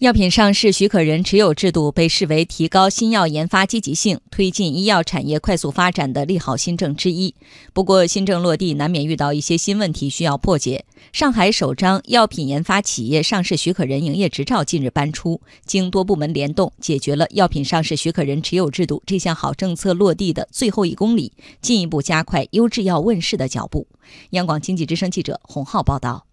药品上市许可人持有制度被视为提高新药研发积极性、推进医药产业快速发展的利好新政之一。不过，新政落地难免遇到一些新问题需要破解。上海首张药品研发企业上市许可人营业执照近日颁出，经多部门联动，解决了药品上市许可人持有制度这项好政策落地的最后一公里，进一步加快优质药问世的脚步。央广经济之声记者洪浩报道。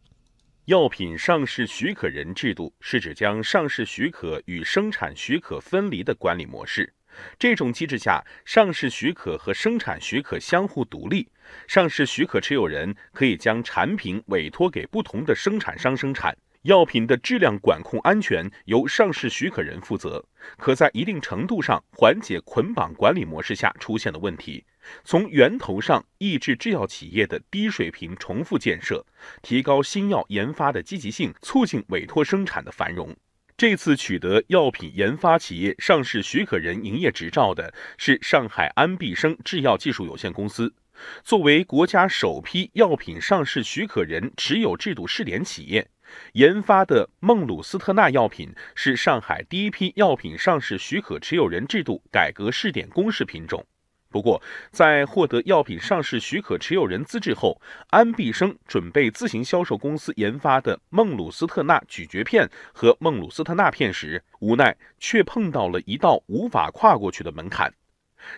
药品上市许可人制度是指将上市许可与生产许可分离的管理模式。这种机制下，上市许可和生产许可相互独立，上市许可持有人可以将产品委托给不同的生产商生产。药品的质量管控安全由上市许可人负责，可在一定程度上缓解捆绑管理模式下出现的问题，从源头上抑制制药企业的低水平重复建设，提高新药研发的积极性，促进委托生产的繁荣。这次取得药品研发企业上市许可人营业执照的是上海安必生制药技术有限公司，作为国家首批药品上市许可人持有制度试点企业。研发的孟鲁斯特钠药品是上海第一批药品上市许可持有人制度改革试点公示品种。不过，在获得药品上市许可持有人资质后，安必生准备自行销售公司研发的孟鲁斯特钠咀嚼片和孟鲁斯特钠片时，无奈却碰到了一道无法跨过去的门槛。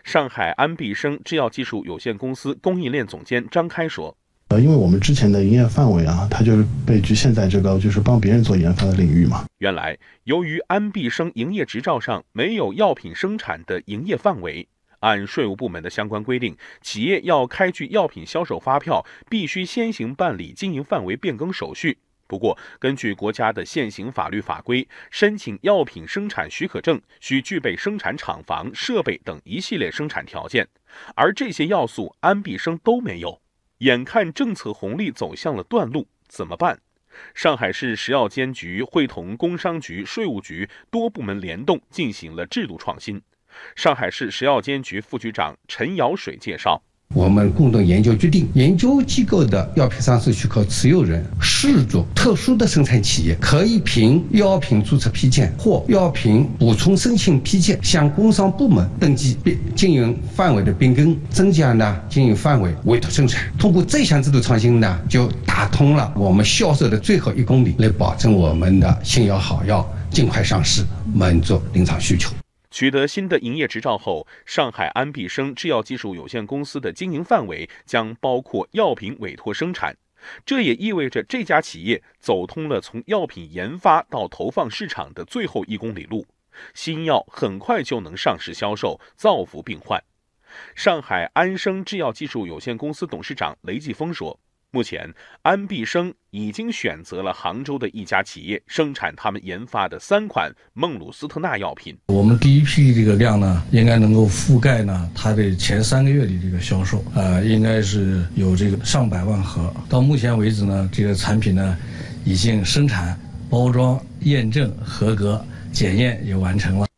上海安必生制药技术有限公司供应链总监张开说。呃，因为我们之前的营业范围啊，它就是被局限在这个就是帮别人做研发的领域嘛。原来，由于安必生营业执照上没有药品生产的营业范围，按税务部门的相关规定，企业要开具药品销售发票，必须先行办理经营范围变更手续。不过，根据国家的现行法律法规，申请药品生产许可证需具备生产厂房、设备等一系列生产条件，而这些要素安必生都没有。眼看政策红利走向了断路，怎么办？上海市食药监局会同工商局、税务局多部门联动进行了制度创新。上海市食药监局副局长陈尧水介绍。我们共同研究决定，研究机构的药品上市许可持有人视作特殊的生产企业，可以凭药品注册批件或药品补充申请批件向工商部门登记并经营范围的变更，增加呢经营范围，委托生产。通过这项制度创新呢，就打通了我们销售的最后一公里，来保证我们的新药好药尽快上市，满足临床需求。取得新的营业执照后，上海安必生制药技术有限公司的经营范围将包括药品委托生产。这也意味着这家企业走通了从药品研发到投放市场的最后一公里路，新药很快就能上市销售，造福病患。上海安生制药技术有限公司董事长雷继峰说。目前，安必生已经选择了杭州的一家企业生产他们研发的三款孟鲁斯特钠药品。我们第一批这个量呢，应该能够覆盖呢它的前三个月的这个销售，呃，应该是有这个上百万盒。到目前为止呢，这个产品呢已经生产、包装、验证合格、检验也完成了。